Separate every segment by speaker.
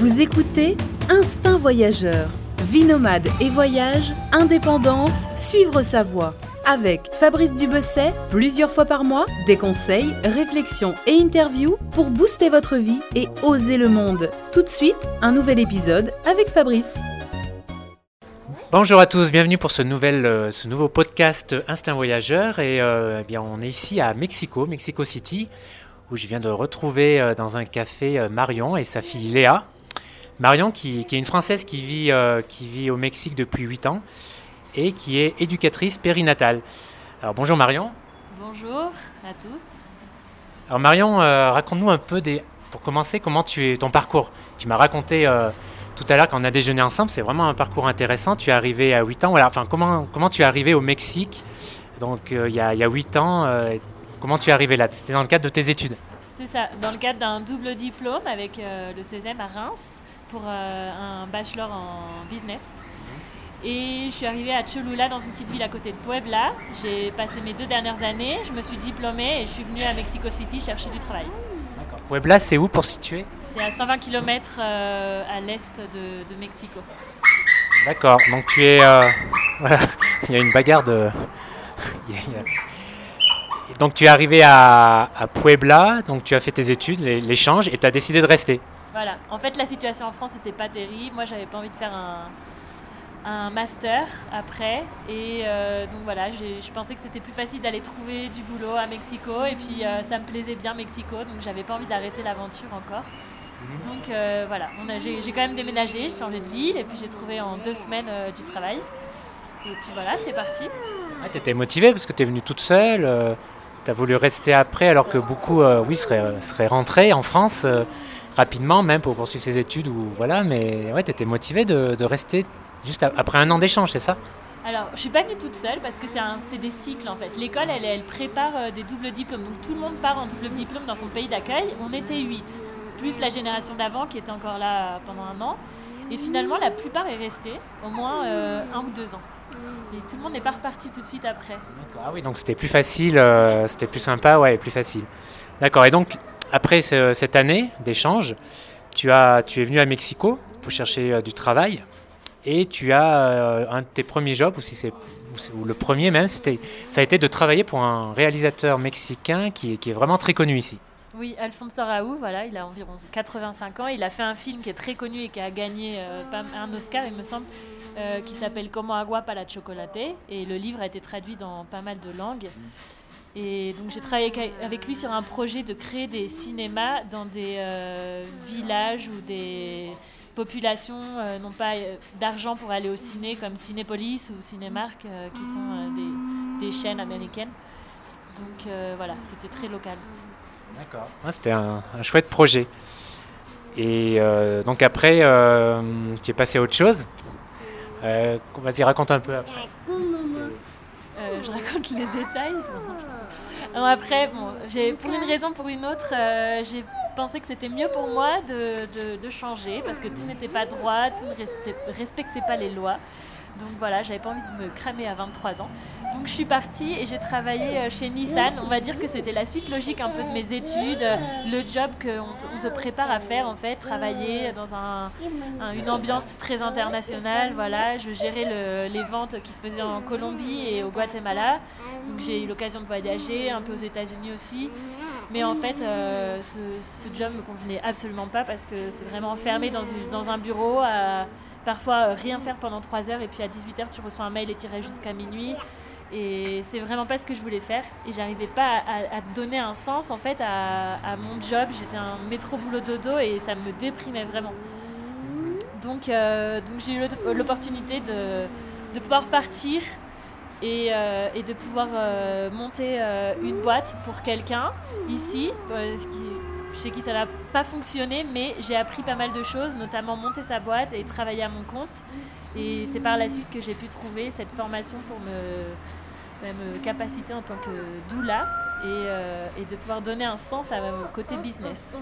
Speaker 1: Vous écoutez Instinct Voyageur. Vie nomade et voyage, indépendance, suivre sa voie. Avec Fabrice Dubesset, plusieurs fois par mois, des conseils, réflexions et interviews pour booster votre vie et oser le monde. Tout de suite, un nouvel épisode avec Fabrice.
Speaker 2: Bonjour à tous, bienvenue pour ce, nouvel, euh, ce nouveau podcast Instinct Voyageur. Et euh, eh bien, on est ici à Mexico, Mexico City, où je viens de retrouver euh, dans un café Marion et sa fille Léa. Marion, qui, qui est une Française qui vit, euh, qui vit au Mexique depuis 8 ans et qui est éducatrice périnatale. Alors bonjour Marion.
Speaker 3: Bonjour à tous.
Speaker 2: Alors Marion, euh, raconte-nous un peu, des, pour commencer, comment tu es, ton parcours. Tu m'as raconté euh, tout à l'heure quand on a déjeuné ensemble, c'est vraiment un parcours intéressant. Tu es arrivé à 8 ans, voilà, enfin comment, comment tu es arrivé au Mexique, donc il y, a, il y a 8 ans, comment tu es arrivé là? C'était dans le cadre de tes études
Speaker 3: C'est ça, dans le cadre d'un double diplôme avec euh, le 16e à Reims pour euh, un bachelor en business. Et je suis arrivée à Cholula dans une petite ville à côté de Puebla. J'ai passé mes deux dernières années, je me suis diplômée et je suis venue à Mexico City chercher du travail.
Speaker 2: Puebla, c'est où pour situer?
Speaker 3: C'est à 120 km à l'est de, de Mexico.
Speaker 2: D'accord, donc tu es... euh, voilà, il y a une bagarre de... Donc tu es arrivé à, à Puebla, donc tu as fait tes études, l'échange, et tu as décidé de rester.
Speaker 3: Voilà. En fait, la situation en France n'était pas terrible. Moi, j'avais pas envie de faire un, un master après. Et euh, donc voilà, je pensais que c'était plus facile d'aller trouver du boulot à Mexico. Et puis, euh, ça me plaisait bien Mexico. Donc, j'avais pas envie d'arrêter l'aventure encore. Donc euh, voilà, j'ai quand même déménagé, j'ai changé de ville. Et puis, j'ai trouvé en deux semaines euh, du travail. Et puis voilà, c'est parti.
Speaker 2: tu étais motivée parce que tu es venue toute seule, tu as voulu rester après alors que beaucoup euh, oui, seraient, seraient rentrés en France euh, rapidement même pour poursuivre ses études. Ou, voilà, mais ouais, tu étais motivée de, de rester juste après un an d'échange, c'est ça?
Speaker 3: Alors, je suis pas venue toute seule parce que c'est des cycles en fait. L'école, elle, elle prépare euh, des doubles diplômes. Donc tout le monde part en double diplôme dans son pays d'accueil. On était 8, plus la génération d'avant qui était encore là euh, pendant un an. Et finalement, la plupart est restée, au moins euh, un ou deux ans. Et tout le monde n'est pas reparti tout de suite après.
Speaker 2: Ah oui, donc c'était plus facile, euh, c'était plus sympa, ouais, plus facile. D'accord, et donc après ce- cette année d'échange, tu, tu es venu à Mexico pour chercher euh, du travail et tu as euh, un de tes premiers jobs, ou, si c'est, ou le premier même, c'était, ça a été de travailler pour un réalisateur mexicain qui qui est vraiment très connu ici.
Speaker 3: Oui, Alfonso Raoult, voilà, il a environ 85 ans. Il a fait un film qui est très connu et qui a gagné euh, un Oscar, il me semble, qui s'appelle Como agua para chocolate. Et le livre a été traduit dans pas mal de langues. Et donc j'ai travaillé avec- lui sur un projet de créer des cinémas dans des euh, villages où des populations euh, n'ont pas euh, d'argent pour aller au ciné, comme Cinépolis ou Cinémark, euh, qui sont des, des chaînes américaines. Donc voilà, c'était très local.
Speaker 2: D'accord. c'était un, un chouette projet. Et donc après, tu es passé à autre chose. Vas-y, raconte un peu après.
Speaker 3: Je raconte les détails. Non, après, bon, j'ai, pour une raison, pour une autre, euh, j'ai pensé que c'était mieux pour moi de, de- de changer parce que tout n'était pas droit, tout ne respectait pas les lois. Donc voilà, j'avais pas envie de me cramer à 23 ans. Donc je suis partie et j'ai travaillé euh, chez Nissan. On va dire que c'était la suite logique un peu de mes études, euh, le job qu'on te, prépare à faire en fait, travailler dans un, un- une ambiance très internationale. Voilà, je gérais le- les ventes qui se faisaient en Colombie et au Guatemala. Donc j'ai eu l'occasion de voyager, un peu aux États-Unis aussi. Mais en fait, euh, ce, job me convenait absolument pas parce que c'est vraiment enfermé dans, dans un bureau, parfois euh, rien faire pendant 3 heures et puis à 18h tu reçois un mail et tu restes jusqu'à minuit. Et c'est vraiment pas ce que je voulais faire. Et j'arrivais pas à, donner un sens en fait à, mon job. J'étais un métro boulot dodo et ça me déprimait vraiment. Donc, euh, donc j'ai eu l'op- l'opportunité de, de pouvoir partir et, euh, et de pouvoir monter une boîte pour quelqu'un ici, chez qui ça n'a pas fonctionné, mais j'ai appris pas mal de choses, notamment monter sa boîte et travailler à mon compte. Et c'est par la suite que j'ai pu trouver cette formation pour me, bah, me capaciter en tant que doula et, euh, et de pouvoir donner un sens à mon côté business.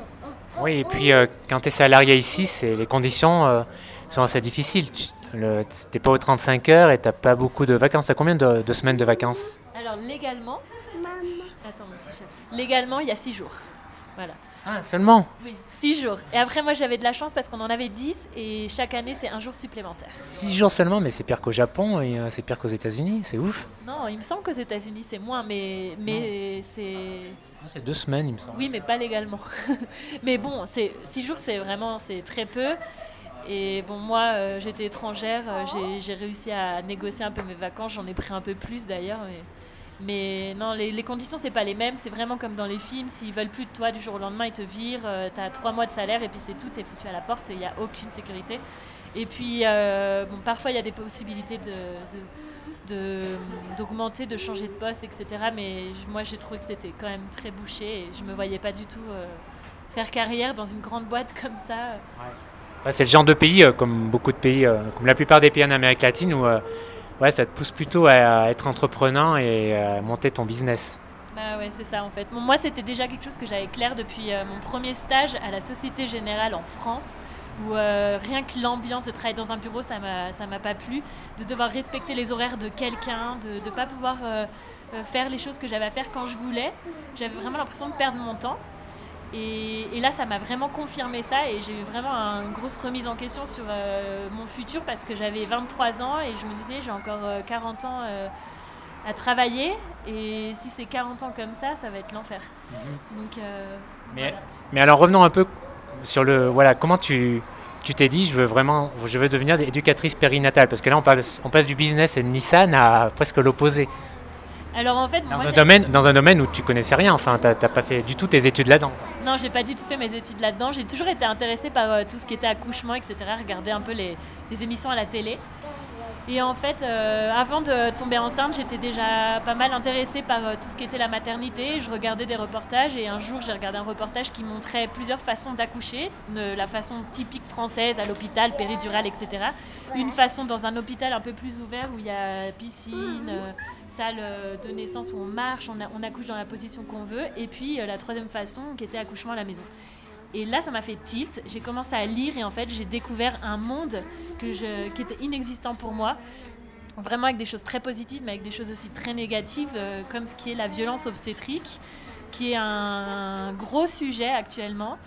Speaker 2: Oui, et puis euh, quand tu es salarié ici, c'est, les conditions euh, sont assez difficiles. Tu n'es pas aux 35 heures et tu n'as pas beaucoup de vacances. Tu as combien de, de semaines de vacances?
Speaker 3: Alors légalement, attends, mon petit chat. légalement il y a six jours. Voilà.
Speaker 2: Ah, seulement
Speaker 3: Oui, 6 jours. Et après, moi, j'avais de la chance parce qu'on en avait 10 et chaque année, c'est un jour supplémentaire.
Speaker 2: 6 jours seulement, mais c'est pire qu'au Japon et euh, c'est pire qu'aux États-Unis, c'est ouf.
Speaker 3: Non, il me semble qu'aux États-Unis, c'est moins, mais, mais c'est.
Speaker 2: Ah, C'est deux semaines, il me semble.
Speaker 3: Oui, mais pas légalement. mais bon, c'est 6 jours, c'est vraiment c'est très peu. Et bon, moi, euh, j'étais étrangère, euh, j'ai- j'ai réussi à négocier un peu mes vacances, j'en ai pris un peu plus d'ailleurs. Mais, mais non, les, les conditions, c'est pas les mêmes. C'est vraiment comme dans les films. S'ils veulent plus de toi du jour au lendemain, ils te virent. euh, T'as trois mois de salaire et puis c'est tout. T'es foutu à la porte il n'y a aucune sécurité. Et puis, euh, bon, parfois, il y a des possibilités de. d'augmenter, de, changer de poste, etc. Mais moi, j'ai trouvé que c'était quand même très bouché et je me voyais pas du tout euh, faire carrière dans une grande boîte comme ça.
Speaker 2: Ouais, c'est le genre de pays, euh, comme beaucoup de pays, comme la plupart des pays en Amérique latine, où ouais, ça te pousse plutôt à, être entreprenant et à monter ton business.
Speaker 3: Bah ouais, c'est ça en fait. Moi, c'était déjà quelque chose que j'avais clair depuis euh, mon premier stage à la Société Générale en France, où euh, rien que l'ambiance de travailler dans un bureau, ça m'a, pas plu. De devoir respecter les horaires de quelqu'un, de ne pas pouvoir euh, euh, faire les choses que j'avais à faire quand je voulais. J'avais vraiment l'impression de perdre mon temps. Et, et là, ça m'a vraiment confirmé ça et j'ai eu vraiment une grosse remise en question sur euh, mon futur parce que j'avais 23 ans et je me disais, j'ai encore euh, 40 ans euh, à travailler et si c'est 40 ans comme ça, ça va être l'enfer. Donc, euh,
Speaker 2: Mais,
Speaker 3: voilà.
Speaker 2: mais alors revenons un peu sur le voilà comment tu tu t'es dit je veux vraiment je veux devenir éducatrice périnatale? Parce que là on passe on passe du business et de Nissan à presque l'opposé
Speaker 3: Alors en fait,
Speaker 2: dans
Speaker 3: moi,
Speaker 2: un domaine dans un domaine où tu connaissais rien enfin t'as t'as pas fait du tout tes études là-dedans
Speaker 3: non, j'ai pas du tout fait mes études là-dedans. J'ai toujours été intéressée par euh, tout ce qui était accouchement, etc. Regarder un peu les, les émissions à la télé. Et en fait, euh, avant de tomber enceinte, j'étais déjà pas mal intéressée par euh, tout ce qui était la maternité. Je regardais des reportages et un jour, j'ai regardé un reportage qui montrait plusieurs façons d'accoucher. La façon typique française à l'hôpital, péridurale, etc. Une façon dans un hôpital un peu plus ouvert où il y a piscine, euh, salle de naissance où on marche, on, a- on accouche dans la position qu'on veut. Et puis la troisième façon qui était accouchement à la maison. Et là, ça m'a fait tilt. J'ai commencé à lire et en fait, j'ai découvert un monde que je, qui était inexistant pour moi. Vraiment avec des choses très positives, mais avec des choses aussi très négatives, euh, comme ce qui est la violence obstétrique, qui est un gros sujet actuellement.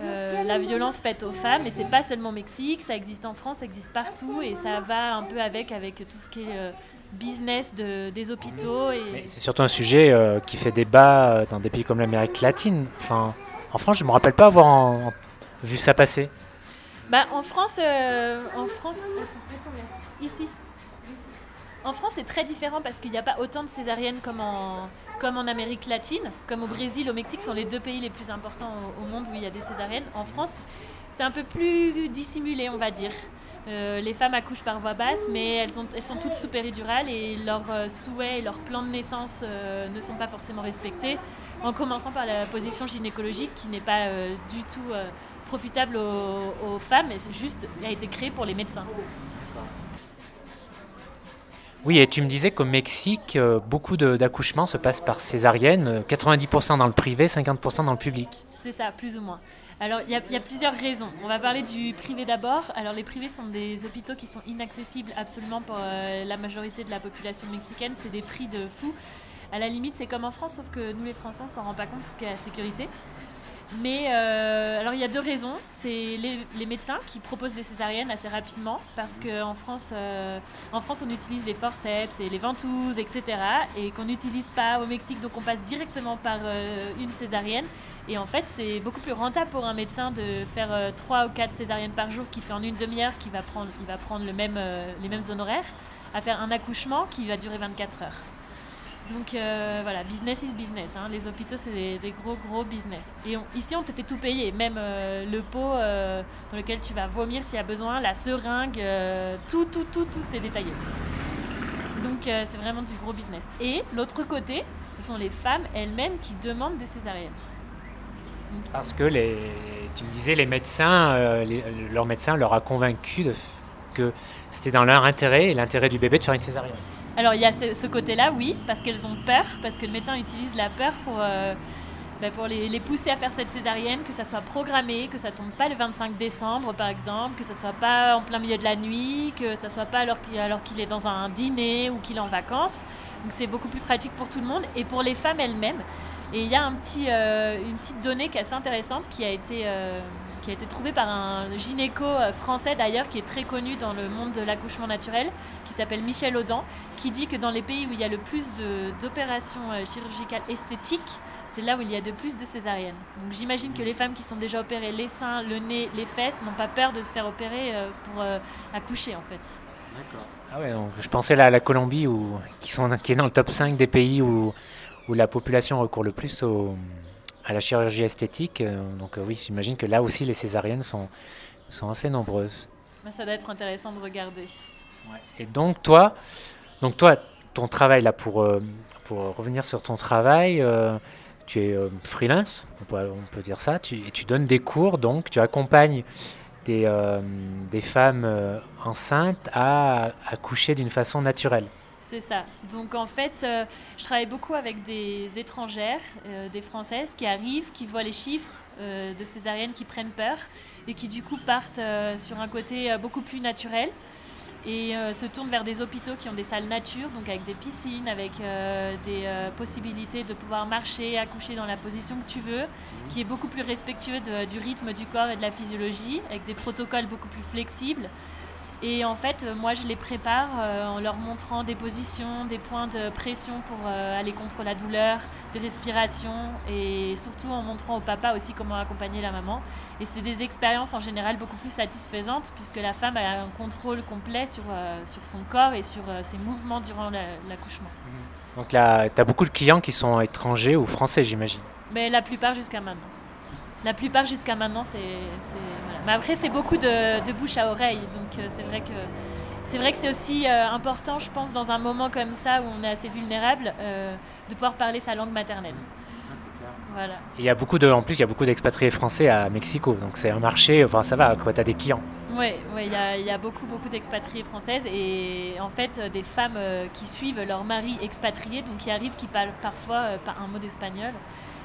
Speaker 3: Euh, la violence faite aux femmes, et c'est pas seulement au Mexique, ça existe en France, ça existe partout, et ça va un peu avec, avec tout ce qui est euh, business de, des hôpitaux.
Speaker 2: C'est surtout un sujet qui fait débat dans des pays comme l'Amérique latine enfin en France je me rappelle pas avoir vu ça passer
Speaker 3: Bah, en France, euh, en France, ici. En France, c'est très différent parce qu'il n'y a pas autant de césariennes comme en, comme en Amérique latine, comme au Brésil, au Mexique, sont les deux pays les plus importants au monde où il y a des césariennes. En France, c'est un peu plus dissimulé, on va dire. Euh, les femmes accouchent par voie basse, mais elles, ont- elles sont toutes sous péridurale et leurs euh, souhaits et leurs plans de naissance euh, ne sont pas forcément respectés. En commençant par la position gynécologique qui n'est pas du tout profitable aux, femmes, c'est juste a été créée pour les médecins.
Speaker 2: Oui et tu me disais qu'au Mexique euh, beaucoup d'accouchements se passent par césarienne euh, 90% dans le privé 50% dans le public
Speaker 3: C'est ça, plus ou moins. Alors, il y, a- il y a plusieurs raisons. On va parler du privé d'abord. Alors, les privés sont des hôpitaux qui sont inaccessibles absolument pour euh, la majorité de la population mexicaine. C'est des prix de fou. À la limite, c'est comme en France, sauf que nous, les Français, on s'en rend pas compte parce qu'il y a la sécurité. Mais euh, alors il y a deux raisons. C'est les, médecins qui proposent des césariennes assez rapidement parce qu'en France, euh, en France, on utilise les forceps et les ventouses, etc. Et qu'on n'utilise pas au Mexique, donc on passe directement par euh, une césarienne. Et en fait, c'est beaucoup plus rentable pour un médecin de faire 3 ou 4 césariennes par jour qui fait en une demi-heure, qui va prendre, il va prendre les mêmes honoraires, à faire un accouchement qui va durer 24 heures. Donc euh, voilà, business is business. hein. Les hôpitaux, c'est des, gros, gros business. Et ici, on te fait tout payer, même euh, le pot euh, dans lequel tu vas vomir s'il y a besoin, la seringue, tout, tout, tout, tout est détaillé. Donc c'est vraiment du gros business. Et l'autre côté, ce sont les femmes elles-mêmes qui demandent des césariennes.
Speaker 2: Parce que tu me disais, les médecins, leur médecin leur a convaincu que c'était dans leur intérêt et l'intérêt du bébé de faire une césarienne.
Speaker 3: Alors il y a ce, côté-là, oui, parce qu'elles ont peur, parce que le médecin utilise la peur pour, euh, bah, pour les, pousser à faire cette césarienne, que ça soit programmé, que ça tombe pas le 25 décembre par exemple, que ça soit pas en plein milieu de la nuit, que ça soit pas alors qu'il alors qu'il est dans un dîner ou qu'il est en vacances. Donc c'est beaucoup plus pratique pour tout le monde et pour les femmes elles-mêmes. Et il y a un petit, une petite donnée qui est assez intéressante qui a été qui a été trouvée par un gynéco français d'ailleurs, qui est très connu dans le monde de l'accouchement naturel, qui s'appelle Michel Audan, qui dit que dans les pays où il y a le plus d'opérations chirurgicales esthétiques, c'est là où il y a de plus de césariennes. Donc j'imagine que les femmes qui sont déjà opérées les seins, le nez, les fesses n'ont pas peur de se faire opérer pour accoucher en fait.
Speaker 2: D'accord. Ah ouais, donc je pensais là à la Colombie où, qui, sont, qui est dans le top 5 des pays où, où la population recourt le plus au, à la chirurgie esthétique. Euh, donc euh, oui, j'imagine que là aussi les césariennes sont, sont assez nombreuses.
Speaker 3: Ça doit être intéressant de regarder.
Speaker 2: Et donc toi, donc toi, ton travail là pour, euh, pour revenir sur ton travail, tu es freelance, on peut, on peut, dire ça, tu, tu donnes des cours, donc tu accompagnes des, des femmes enceintes à accoucher d'une façon naturelle.
Speaker 3: C'est ça. Donc en fait, euh, je travaille beaucoup avec des étrangères, euh, des Françaises qui arrivent, qui voient les chiffres euh, de césariennes, qui prennent peur et qui du coup partent sur un côté beaucoup plus naturel et se tournent vers des hôpitaux qui ont des salles nature, donc avec des piscines, avec des possibilités de pouvoir marcher, accoucher dans la position que tu veux, qui est beaucoup plus respectueux du rythme du corps et de la physiologie, avec des protocoles beaucoup plus flexibles. Et en fait, euh, moi, je les prépare euh, en leur montrant des positions, des points de pression pour euh, aller contre la douleur, des respirations et surtout en montrant au papa aussi comment accompagner la maman. Et c'est des expériences en général beaucoup plus satisfaisantes puisque la femme a un contrôle complet sur, sur son corps et sur ses mouvements durant l'accouchement.
Speaker 2: Donc là, tu as beaucoup de clients qui sont étrangers ou français, j'imagine
Speaker 3: Mais la plupart jusqu'à maintenant. La plupart jusqu'à maintenant, c'est. Mais après, c'est beaucoup de, bouche à oreille. Donc, euh, c'est vrai que. C'est vrai que c'est aussi euh, important, je pense, dans un moment comme ça où on est assez vulnérable, euh, de pouvoir parler sa langue maternelle. Ah,
Speaker 2: voilà. Il y a beaucoup de, en plus, il y a beaucoup d'expatriés français à Mexico, donc c'est un marché, enfin ça va, quoi, tu as des clients.
Speaker 3: Oui, ouais, il, y a, il y a beaucoup, beaucoup d'expatriés françaises et en fait des femmes qui suivent leur mari expatrié, donc qui arrivent, qui parlent parfois un mot d'espagnol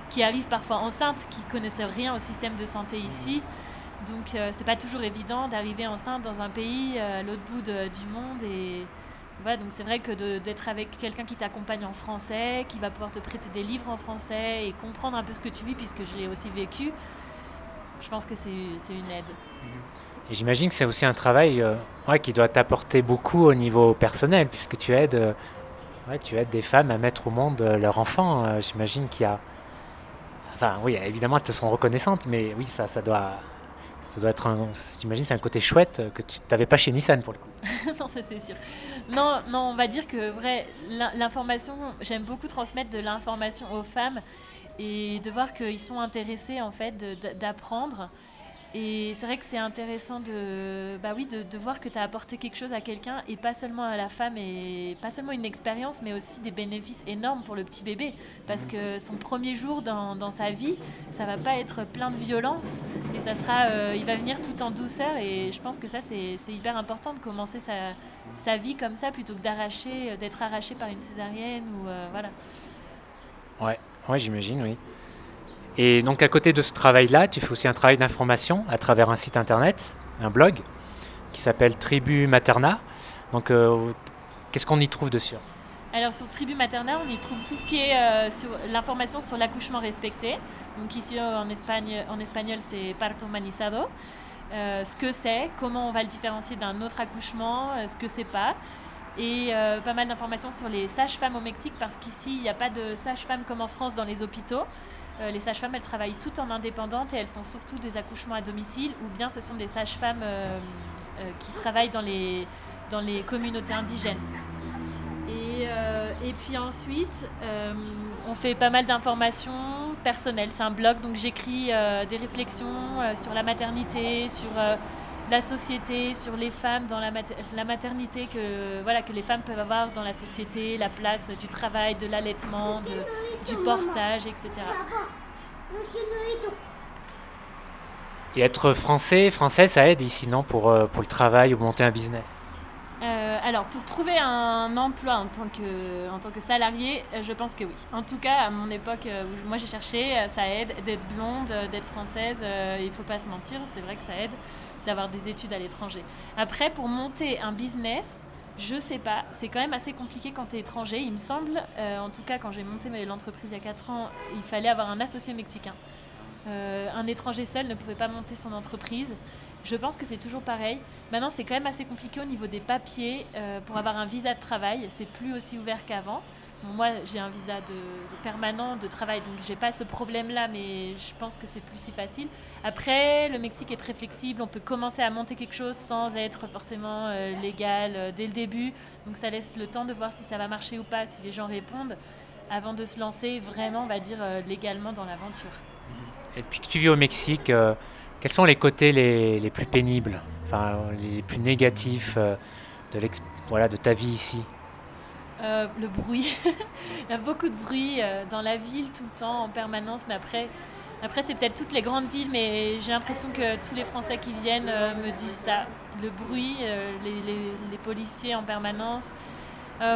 Speaker 3: qui arrivent parfois enceintes, qui connaissent rien au système de santé ici. Donc euh, c'est pas toujours évident d'arriver enceinte dans un pays euh, à l'autre bout du monde et voilà, donc c'est vrai que d'être avec quelqu'un qui t'accompagne en français, qui va pouvoir te prêter des livres en français et comprendre un peu ce que tu vis puisque je l'ai aussi vécu, je pense que c'est une aide.
Speaker 2: Et j'imagine que c'est aussi un travail euh, ouais, qui doit t'apporter beaucoup au niveau personnel puisque tu aides, ouais, tu aides des femmes à mettre au monde leur enfant. j'imagine qu'il y a Enfin, oui, évidemment, elles te sont reconnaissantes, mais oui, ça, doit, ça doit être un. J'imagine, c'est un côté chouette que tu n'avais pas chez Nissan pour le coup.
Speaker 3: non, ça c'est sûr. Non, non, on va dire que vrai, l'information, j'aime beaucoup transmettre de l'information aux femmes et de voir qu'ils sont intéressés en fait d'apprendre. Et c'est vrai que c'est intéressant de, bah oui, de, de voir que tu as apporté quelque chose à quelqu'un et pas seulement à la femme et pas seulement une expérience, mais aussi des bénéfices énormes pour le petit bébé. Parce que son premier jour dans, dans sa vie, ça va pas être plein de violence et ça sera, euh, il va venir tout en douceur. Et je pense que ça, c'est hyper important de commencer sa, sa, vie comme ça plutôt que d'arracher, d'être arraché par une césarienne ou euh, voilà.
Speaker 2: Ouais, ouais j'imagine, oui. Et donc à côté de ce travail-là, tu fais aussi un travail d'information à travers un site internet, un blog, qui s'appelle Tribu Materna. Donc euh, qu'est-ce qu'on y trouve dessus?
Speaker 3: Alors sur Tribu Materna, on y trouve tout ce qui est euh, sur l'information sur l'accouchement respecté. Donc ici en, Espagne, en espagnol c'est parto humanizado. Euh, ce que c'est, comment on va le différencier d'un autre accouchement, ce que c'est pas. Et pas mal d'informations sur les sages-femmes au Mexique parce qu'ici il n'y a pas de sages-femmes comme en France dans les hôpitaux. Euh, les sages-femmes, elles travaillent toutes en indépendante et elles font surtout des accouchements à domicile ou bien ce sont des sages-femmes euh, euh, qui travaillent dans les, dans les communautés indigènes. Et, et puis ensuite, on fait pas mal d'informations personnelles. C'est un blog, donc j'écris des réflexions sur la maternité, sur la société, sur les femmes dans la, la, maternité que, voilà, que les femmes peuvent avoir dans la société, la place du travail, de l'allaitement, du portage, etc.
Speaker 2: Et être français, français, ça aide ici, non, pour, euh, pour le travail ou monter un business?
Speaker 3: Euh, alors, pour trouver un emploi en tant que, en tant que salarié, euh, je pense que oui. En tout cas, à mon époque, où moi j'ai cherché, ça aide d'être blonde, d'être française, il ne faut pas se mentir, c'est vrai que ça aide d'avoir des études à l'étranger. Après, pour monter un business, Je sais pas, c'est quand même assez compliqué quand tu es étranger. Il me semble, euh, en tout cas quand j'ai monté l'entreprise il y a 4 ans, il fallait avoir un associé mexicain. Euh, un étranger seul ne pouvait pas monter son entreprise. Je pense que c'est toujours pareil. Maintenant, c'est quand même assez compliqué au niveau des papiers euh, pour avoir un visa de travail. C'est plus aussi ouvert qu'avant. moi, j'ai un visa de, permanent de travail, donc j'ai pas ce problème-là, mais je pense que c'est plus si facile. Après, le Mexique est très flexible. On peut commencer à monter quelque chose sans être forcément euh, légal euh, dès le début. Donc ça laisse le temps de voir si ça va marcher ou pas, si les gens répondent, avant de se lancer vraiment, on va dire, légalement dans l'aventure.
Speaker 2: Et depuis que tu vis au Mexique, quels sont les côtés les, plus pénibles, enfin les plus négatifs euh, de, voilà, de ta vie ici?
Speaker 3: Euh, le bruit. Il y a beaucoup de bruit euh, dans la ville tout le temps, en permanence. Mais après, après c'est peut-être toutes les grandes villes, mais j'ai l'impression que tous les Français qui viennent me disent ça. Le bruit, les, policiers en permanence.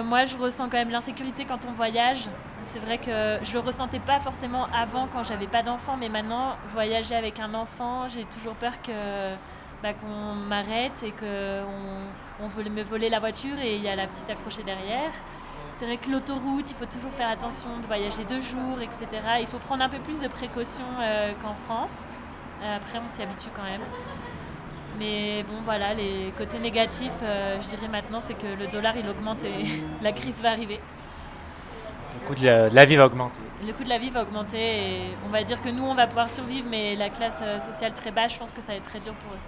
Speaker 3: Moi, je ressens quand même l'insécurité quand on voyage. C'est vrai que je le ressentais pas forcément avant quand j'avais pas d'enfant, mais maintenant, voyager avec un enfant, j'ai toujours peur que bah, qu'on m'arrête et qu'on on veut me voler la voiture et il y a la petite accrochée derrière. C'est vrai que l'autoroute, il faut toujours faire attention de voyager deux jours, etc. Il faut prendre un peu plus de précautions euh, qu'en France. Euh, après, on s'y habitue quand même. Mais bon, voilà, les côtés négatifs, euh, je dirais maintenant, c'est que le dollar, il augmente et la crise va arriver.
Speaker 2: Le coût de la, vie va augmenter.
Speaker 3: Le coût de la vie va augmenter et on va dire que nous, on va pouvoir survivre, mais la classe euh, sociale très basse, je pense que ça va être très dur pour eux.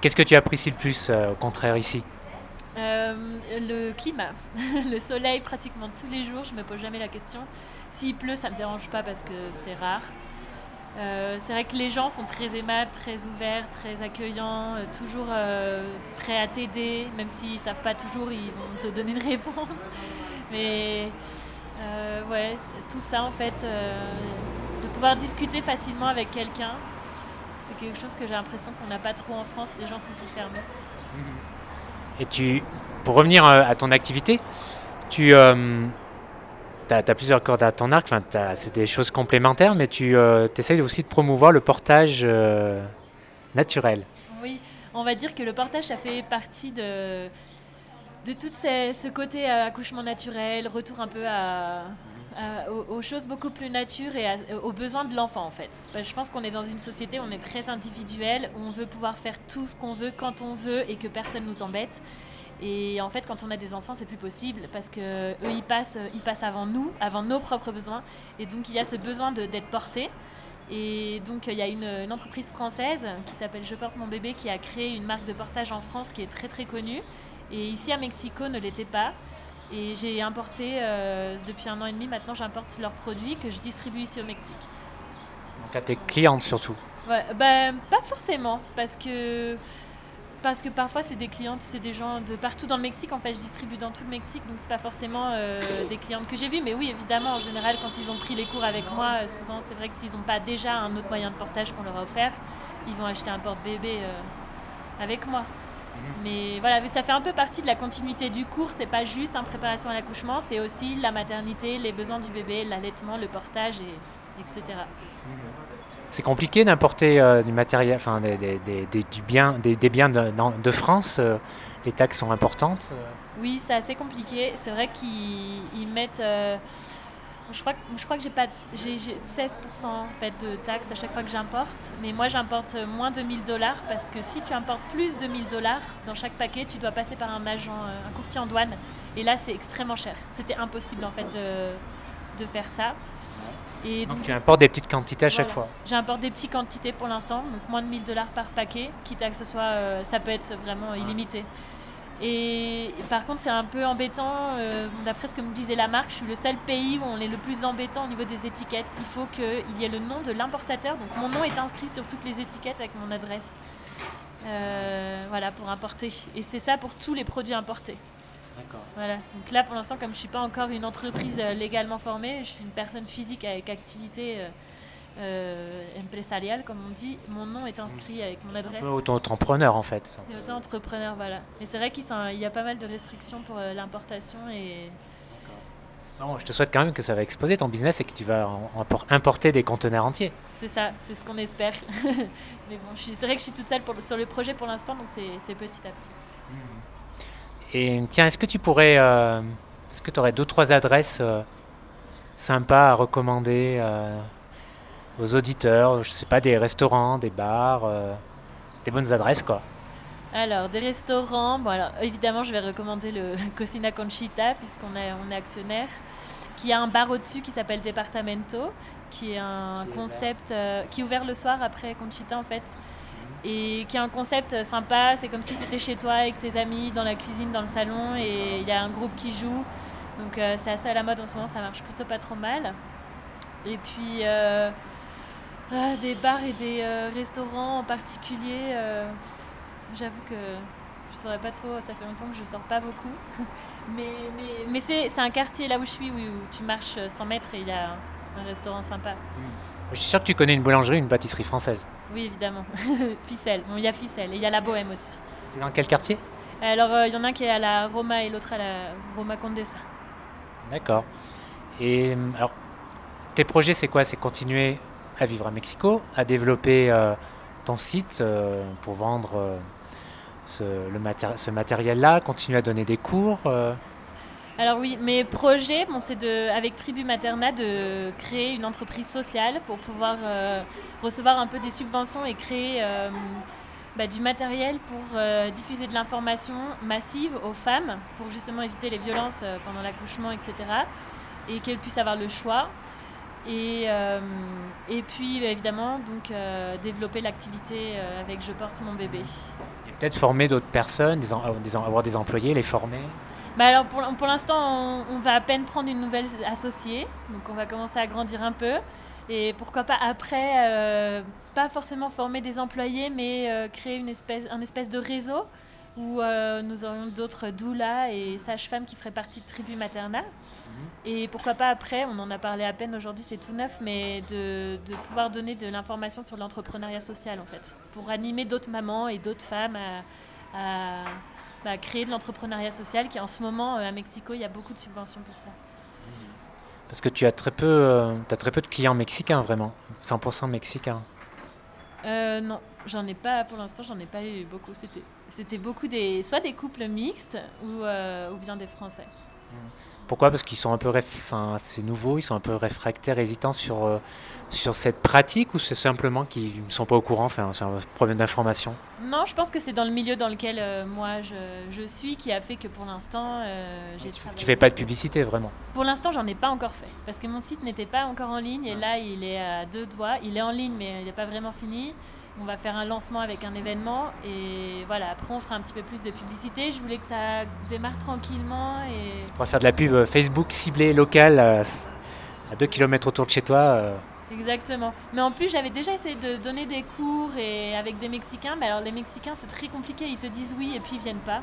Speaker 2: Qu'est-ce que tu apprécies le plus, euh, au contraire, ici?
Speaker 3: Euh, Le climat. le soleil, pratiquement tous les jours, je ne me pose jamais la question. S'il pleut, ça ne me dérange pas parce que c'est rare. C'est vrai que les gens sont très aimables, très ouverts, très accueillants, toujours prêts à t'aider, même s'ils ne savent pas toujours, ils vont te donner une réponse. Mais euh, ouais, tout ça en fait, euh, de pouvoir discuter facilement avec quelqu'un, c'est quelque chose que j'ai l'impression qu'on n'a pas trop en France, les gens sont plus fermés.
Speaker 2: Et tu, pour revenir euh, à ton activité, tu as, plusieurs cordes à ton arc, c'est des choses complémentaires, mais tu essayes aussi de promouvoir le portage naturel.
Speaker 3: Oui, on va dire que le portage, ça fait partie de, de tout ce côté euh, accouchement naturel, retour un peu aux, choses beaucoup plus nature et aux besoins de l'enfant en fait. Je pense qu'on est dans une société où on est très individuel, où on veut pouvoir faire tout ce qu'on veut quand on veut et que personne nous embête. Et en fait, quand on a des enfants, c'est plus possible parce que eux, ils passent, ils passent avant nous, avant nos propres besoins. Et donc, il y a ce besoin d'être porté. Et donc, il y a une, une entreprise française qui s'appelle Je porte mon bébé qui a créé une marque de portage en France qui est très très connue et ici à Mexico ne l'était pas. Et j'ai importé, euh, depuis un an et demi maintenant, j'importe leurs produits que je distribue ici au Mexique.
Speaker 2: Donc à tes clientes surtout
Speaker 3: ouais, ben, Pas forcément, parce que, parce que parfois c'est des clientes, c'est des gens de partout dans le Mexique. En fait, je distribue dans tout le Mexique, donc c'est pas forcément euh, des clientes que j'ai vues. Mais oui, évidemment, en général, quand ils ont pris les cours avec moi, euh, souvent c'est vrai que s'ils n'ont pas déjà un autre moyen de portage qu'on leur a offert, ils vont acheter un porte-bébé avec moi. Mais voilà, ça fait un peu partie de la continuité du cours. C'est pas juste en préparation à l'accouchement, c'est aussi la maternité, les besoins du bébé, l'allaitement, le portage, et, etc.
Speaker 2: C'est compliqué d'importer euh, du matériel, enfin des, des, du bien, des, biens de, France. Euh, les taxes sont importantes. Euh.
Speaker 3: Oui, c'est assez compliqué. C'est vrai qu'ils mettent je crois, je crois que j'ai pas j'ai 16% en fait de taxes à chaque fois que j'importe, mais moi j'importe moins de 1000 dollars parce que si tu importes plus de 1000 dollars dans chaque paquet, tu dois passer par un agent, un courtier en douane, et là c'est extrêmement cher. C'était impossible en fait de, de faire ça.
Speaker 2: Et donc, tu importes des petites quantités à chaque fois
Speaker 3: J'importe des petites quantités pour l'instant, donc moins de 1000 dollars par paquet, quitte à que ce soit, euh, ça peut être vraiment illimité. Et par contre, c'est un peu embêtant. Euh, d'après ce que me disait la marque, je suis le seul pays où on est le plus embêtant au niveau des étiquettes. Il faut qu'il y ait le nom de l'importateur. Donc mon nom est inscrit sur toutes les étiquettes avec mon adresse. Euh, voilà, pour importer. Et c'est ça pour tous les produits importés. D'accord. Voilà. Donc là, pour l'instant, comme je ne suis pas encore une entreprise euh, légalement formée, je suis une personne physique avec activité euh, empresarial, comme on dit, mon nom est inscrit avec mon adresse.
Speaker 2: auto-entrepreneur en fait.
Speaker 3: C'est auto-entrepreneur, voilà. Et c'est vrai qu'il y a pas mal de restrictions pour euh, l'importation et.
Speaker 2: Non, je te souhaite quand même que ça va exploser ton business et que tu vas importer des conteneurs entiers.
Speaker 3: C'est ça, c'est ce qu'on espère. Mais bon, c'est vrai que je suis toute seule pour, sur le projet pour l'instant, donc c'est petit à petit.
Speaker 2: Et tiens, est-ce que tu pourrais. est-ce que tu aurais deux, trois adresses sympas à recommander aux auditeurs Je sais pas, des restaurants, des bars, des bonnes adresses, quoi?
Speaker 3: Alors, des restaurants. Bon, alors, évidemment, je vais recommander le Cocina Conchita, puisqu'on est, on est actionnaire, qui a un bar au-dessus qui s'appelle Departamento, qui est un concept euh, qui est ouvert le soir après Conchita, en fait. Et qui est un concept sympa. C'est comme si tu étais chez toi avec tes amis, dans la cuisine, dans le salon, et il y a un groupe qui joue. Donc, euh, c'est assez à la mode en ce moment, ça marche plutôt pas trop mal. Et puis. Euh, ah, des bars et des restaurants en particulier J'avoue que je ne saurais pas trop, ça fait longtemps que je sors pas beaucoup. mais mais, mais c'est un quartier là où je suis où, tu marches 100 mètres et il y a un, restaurant sympa.
Speaker 2: Je suis sûr que tu connais une boulangerie, une pâtisserie française.
Speaker 3: Oui, évidemment. Ficelle. Bon, il y a Ficelle et il y a la Bohème aussi.
Speaker 2: C'est dans quel quartier?
Speaker 3: Alors, euh, il y en a un qui est à la Roma et l'autre à la Roma Condesa.
Speaker 2: D'accord. Et euh, alors, tes projets, c'est quoi? C'est continuer à vivre à Mexico, à développer euh, ton site pour vendre ce, le ce matériel-là, continuer à donner des cours.
Speaker 3: Alors oui, mes projets, c'est avec Tribu Materna de créer une entreprise sociale pour pouvoir euh, recevoir un peu des subventions et créer euh, bah, du matériel pour diffuser de l'information massive aux femmes pour justement éviter les violences pendant l'accouchement, etc. Et qu'elles puissent avoir le choix. Et, puis évidemment donc développer l'activité avec Je porte mon bébé
Speaker 2: peut-être former d'autres personnes, avoir des employés, les former?
Speaker 3: Bah alors pour, pour l'instant, on, va à peine prendre une nouvelle associée, donc on va commencer à grandir un peu. Et pourquoi pas après, euh, pas forcément former des employés, mais euh, créer une espèce, un espèce de réseau où euh, nous aurions d'autres doulas et sages-femmes qui feraient partie de Tribu Materna. Et pourquoi pas après, on en a parlé à peine aujourd'hui, c'est tout neuf, mais de, pouvoir donner de l'information sur l'entrepreneuriat social en fait, pour animer d'autres mamans et d'autres femmes à, bah, créer de l'entrepreneuriat social qui en ce moment euh, à Mexico, il y a beaucoup de subventions pour ça.
Speaker 2: Parce que tu as très peu, euh, as très peu de clients mexicains vraiment, 100% mexicains.
Speaker 3: Euh, non, j'en ai pas pour l'instant, j'en ai pas eu beaucoup. C'était, c'était beaucoup des, soit des couples mixtes ou, ou bien des Français.
Speaker 2: Pourquoi? Parce qu'ils sont un peu, enfin, c'est nouveau, ils sont un peu réfractaires, hésitants sur, euh, sur cette pratique ou c'est simplement qu'ils ne sont pas au courant, enfin, c'est un problème d'information.
Speaker 3: Non, je pense que c'est dans le milieu dans lequel euh, moi je, je, suis qui a fait que pour l'instant euh, j'ai.
Speaker 2: Tu, tu fais pas de publicité vraiment?
Speaker 3: Pour l'instant, j'en ai pas encore fait parce que mon site n'était pas encore en ligne et là il est à deux doigts. Il est en ligne mais il n'est pas vraiment fini on va faire un lancement avec un événement et voilà, après on fera un petit peu plus de publicité. Je voulais que ça démarre tranquillement et...
Speaker 2: On va faire de la pub Facebook ciblée locale à 2 km autour de chez toi. Euh.
Speaker 3: Exactement. Mais en plus, j'avais déjà essayé de donner des cours et avec des Mexicains. Mais alors, les Mexicains, c'est très compliqué. Ils te disent oui et puis ils viennent pas.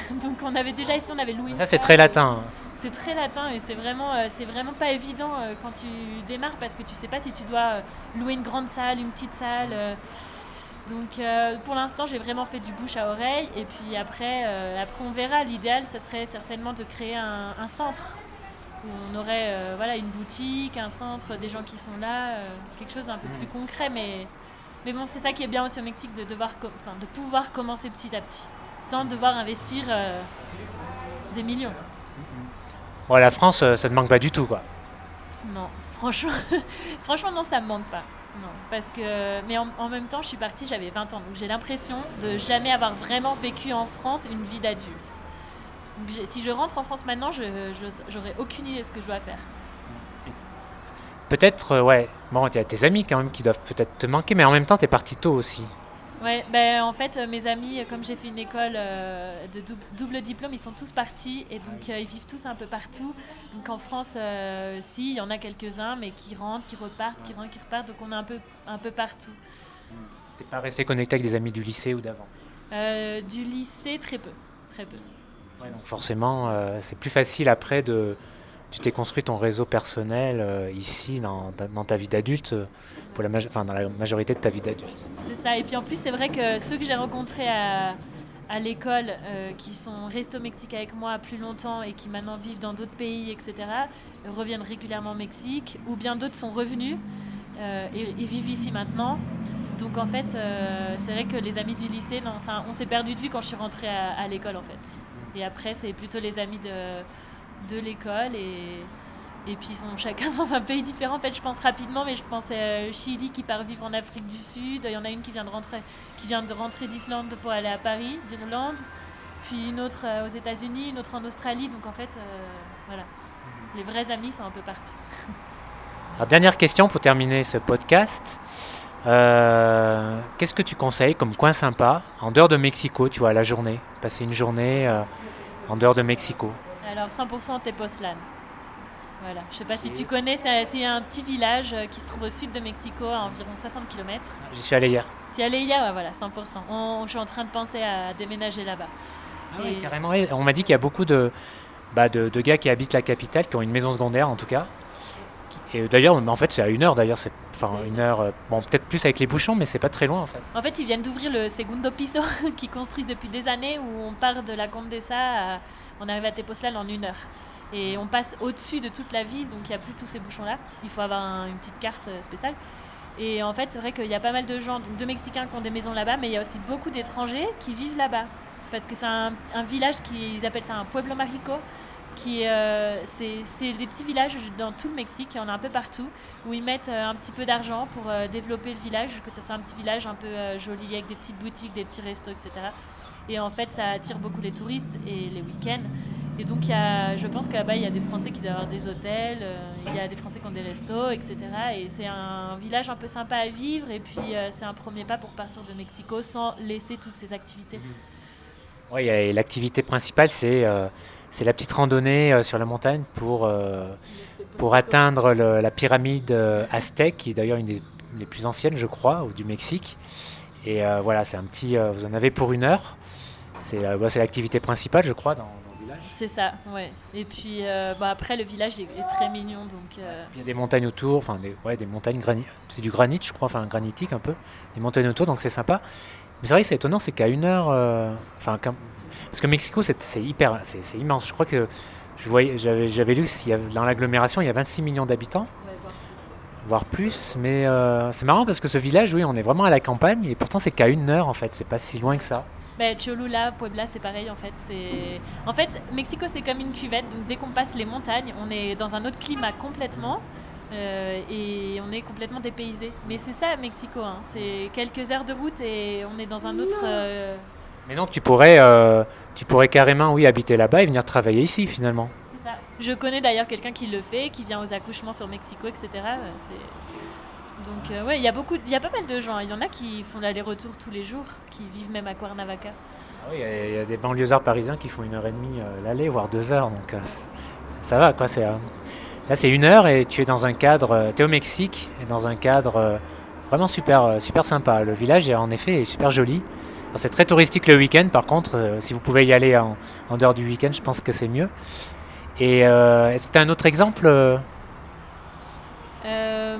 Speaker 3: Donc on avait déjà essayé, on avait loué.
Speaker 2: Ça c'est très latin.
Speaker 3: C'est très latin et c'est vraiment, euh, c'est vraiment pas évident euh, quand tu démarres parce que tu sais pas si tu dois euh, louer une grande salle, une petite salle. Donc pour l'instant j'ai vraiment fait du bouche à oreille et puis après, après on verra. L'idéal ça serait certainement de créer un, centre où on aurait voilà, une boutique, un centre, des gens qui sont là, quelque chose d'un peu plus concret. Mais, mais bon c'est ça qui est bien aussi au Mexique de, devoir, de pouvoir commencer petit à petit sans devoir investir euh, des millions.
Speaker 2: Bon, la France, euh, ça ne manque pas du tout, quoi.
Speaker 3: Non, franchement, franchement non, ça me manque pas. Non, parce que, mais en, même temps, je suis partie, j'avais 20 ans, donc j'ai l'impression de jamais avoir vraiment vécu en France une vie d'adulte. Si je rentre en France maintenant, je j'aurais aucune idée de ce que je dois faire.
Speaker 2: Peut-être, euh, ouais. Bon, il y a tes amis quand même qui doivent peut-être te manquer, mais en même temps, tu es parti tôt aussi.
Speaker 3: Ouais, ben, en fait, euh, mes amis, euh, comme j'ai fait une école euh, de double, diplôme, ils sont tous partis et donc ils vivent tous un peu partout. Donc en France, si, il y en a quelques-uns, mais qui rentrent, qui repartent, qui rentrent, qui repartent. Donc on est un peu, un peu partout.
Speaker 2: T'es pas resté connecté avec des amis du lycée ou d'avant?
Speaker 3: Du lycée, très peu. Très peu.
Speaker 2: donc forcément, c'est plus facile après de. Tu t'es construit ton réseau personnel ici, dans, dans, ta vie d'adulte pour la dans la majorité de ta vie d'adulte.
Speaker 3: C'est ça. Et puis en plus, c'est vrai que ceux que j'ai rencontrés à, à l'école, euh, qui sont restés au Mexique avec moi plus longtemps et qui maintenant vivent dans d'autres pays, etc., reviennent régulièrement au Mexique, ou bien d'autres sont revenus euh, et, vivent ici maintenant. Donc en fait, euh, c'est vrai que les amis du lycée, on s'est perdu de vue quand je suis rentrée à, à l'école en fait. Et après, c'est plutôt les amis de, de l'école et, et puis ils sont chacun dans un pays différent. En fait, je pense rapidement, mais je pense à Chili qui part vivre en Afrique du Sud. Il y en a une qui vient de rentrer, qui vient de rentrer d'Islande pour aller à Paris, d'Irlande. Puis une autre euh, aux États-Unis, une autre en Australie. Donc en fait, euh, voilà, les vrais amis sont un peu partout.
Speaker 2: Alors, dernière question pour terminer ce podcast. Euh, Qu'est-ce que tu conseilles comme coin sympa en dehors de Mexico, tu vois, la journée? Passer une journée euh, en dehors de Mexico?
Speaker 3: Alors 100% Tepoztlán. Voilà. Je sais pas si tu connais, c'est un petit village euh, qui se trouve au sud de Mexico, à environ 60 km.
Speaker 2: J'y suis allé hier.
Speaker 3: Tu y allé hier? Ouais, Voilà, 100%. On, je suis en train de penser à déménager là-bas.
Speaker 2: Ah oui, carrément. On m'a dit qu'il y a beaucoup de, bah, de, de gars qui habitent la capitale, qui ont une maison secondaire en tout cas. Et d'ailleurs, en fait, c'est à une heure d'ailleurs. C'est enfin une heure. euh, Bon, peut-être plus avec les bouchons, mais c'est pas très loin en fait.
Speaker 3: En fait, ils viennent d'ouvrir le Segundo Piso, qui construisent depuis des années, où on part de la Condesa, on arrive à Tepoztlán en une heure. Et on passe au-dessus de toute la ville, donc il n'y a plus tous ces bouchons-là. Il faut avoir un- une petite carte euh, spéciale. Et en fait, c'est vrai qu'il y a pas mal de gens, de Mexicains qui ont des maisons là-bas, mais il y a aussi beaucoup d'étrangers qui vivent là-bas. Parce que c'est un, un village qui, ils appellent ça un pueblo mágico, qui euh, c'est des petits villages dans tout le Mexique, il y en a un peu partout, où ils mettent euh, un petit peu d'argent pour euh, développer le village, que ce soit un petit village un peu euh, joli avec des petites boutiques, des petits restos, etc. Et en fait, ça attire beaucoup les touristes et les week-ends. Et donc, y a, je pense que là-bas, il y a des Français qui doivent avoir des hôtels, il y a des Français qui ont des restos, etc. Et c'est un village un peu sympa à vivre. Et puis, c'est un premier pas pour partir de Mexico sans laisser toutes ces activités.
Speaker 2: Oui, et l'activité principale, c'est c'est la petite randonnée euh, sur la montagne pour, euh, pour atteindre le- la pyramide euh, aztèque, qui est d'ailleurs une des les plus anciennes, je crois, ou du Mexique. Et euh, voilà, c'est un petit. euh, vous en avez pour une heure. C'est euh, bah, l'activité principale, je crois, dans, dans le village.
Speaker 3: C'est ça, ouais. Et puis, bah, après, le village est, est très mignon. Donc,
Speaker 2: Il y a des montagnes autour, enfin des, ouais, des montagnes granit. C'est du granit, je crois, enfin granitique un peu. Des montagnes autour, donc c'est sympa. Mais c'est vrai que c'est étonnant, c'est qu'à une heure, euh, enfin, parce que Mexico, c'est hyper, c'est immense. Je crois que je voyais, j'avais, lu avait- dans l'agglomération, il y a 26 millions d'habitants, voire plus. Mais euh, c'est marrant parce que ce village, oui, on est vraiment à la campagne et pourtant c'est qu'à une heure en fait. C'est pas si loin que ça.
Speaker 3: Ben, Cholula, Puebla, c'est pareil en fait. En fait Mexico, c'est comme une cuvette. Donc dès qu'on passe les montagnes, on est dans un autre climat complètement euh, et on est complètement dépaysé. Mais c'est ça Mexico. hein. C'est quelques heures de route et on est dans un autre. euh,
Speaker 2: Mais donc tu pourrais, euh, tu pourrais carrément, oui, habiter là-bas et venir travailler ici finalement.
Speaker 3: c'est ça. Je connais d'ailleurs quelqu'un qui le fait, qui vient aux accouchements sur Mexico, etc. Donc euh, ouais, il y a beaucoup, il y a pas mal de gens. Il y en a qui font l'aller-retour tous les jours, qui vivent même à Cuernavaca.
Speaker 2: Ah oui, il y y, a des banlieusards parisiens qui font une heure et demie euh, l'aller, voire deux heures, donc euh, ça va quoi. C'est, euh, là, c'est une heure et tu es dans un cadre, tu es au Mexique et dans un cadre euh, vraiment super, euh, super sympa. Le village, est, en effet, super joli. C'est très touristique le week-end, par contre, euh, si vous pouvez y aller en, dehors du week-end, je pense que c'est mieux. Et euh, est-ce que tu as un autre exemple euh,
Speaker 3: Euh,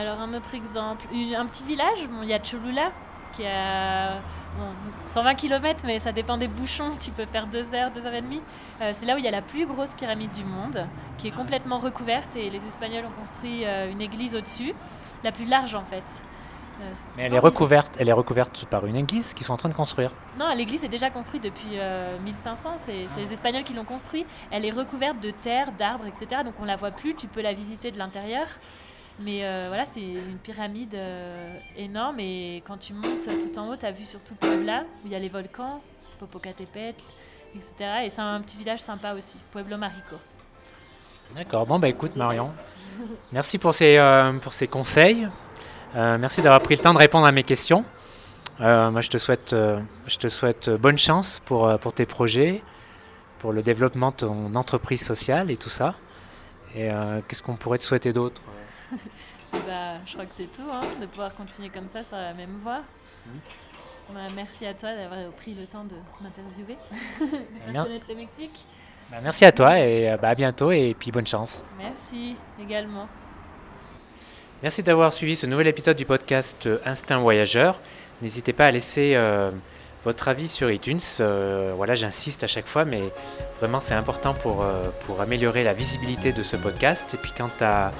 Speaker 3: alors un autre exemple, un petit village, il y a Cholula qui a bon, 120 km, mais ça dépend des bouchons, tu peux faire 2 heures, 2 heures et demie. Euh, c'est là où il y a la plus grosse pyramide du monde, qui est complètement recouverte et les Espagnols ont construit euh, une église au-dessus, la plus large en fait. Euh,
Speaker 2: Mais elle est recouverte, elle est recouverte par une église qu'ils sont en train de construire.
Speaker 3: non, l'église est déjà construite depuis euh, 1500, c'est les Espagnols qui l'ont construite. Elle est recouverte de terre, d'arbres, etc. Donc on la voit plus, tu peux la visiter de l'intérieur. Mais euh, voilà, c'est une pyramide euh, énorme et quand tu montes tout en haut, tu as vu surtout Puebla, où il y a les volcans, Popocatépetl, etc. Et c'est un petit village sympa aussi, Pueblo Marico.
Speaker 2: D'accord, bon bah écoute Marion, merci pour ces, euh, pour ces conseils. Merci d'avoir pris le temps de répondre à mes questions. Moi je te souhaite, je te souhaite bonne chance pour, pour tes projets, pour le développement de ton entreprise sociale et tout ça. Et qu'est-ce qu'on pourrait te souhaiter d'autre?
Speaker 3: bah, je crois que c'est tout, hein, de pouvoir continuer comme ça sur la même voie. Bah, merci à toi d'avoir pris le temps de m'interviewer, de connaître le Mexique.
Speaker 2: Bah, Merci à toi et euh, bah, à bientôt et puis bonne chance.
Speaker 3: Merci également.
Speaker 2: Merci d'avoir suivi ce nouvel épisode du podcast euh, Instinct Voyageur. N'hésitez pas à laisser euh, votre avis sur iTunes. Euh, voilà, j'insiste à chaque fois, mais vraiment c'est important pour, euh, pour améliorer la visibilité de ce podcast. Et puis quant à,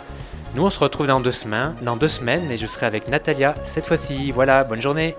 Speaker 2: Nous, on se retrouve dans deux semaines, dans deux semaines et je serai avec Natalia cette fois-ci. Voilà, bonne journée.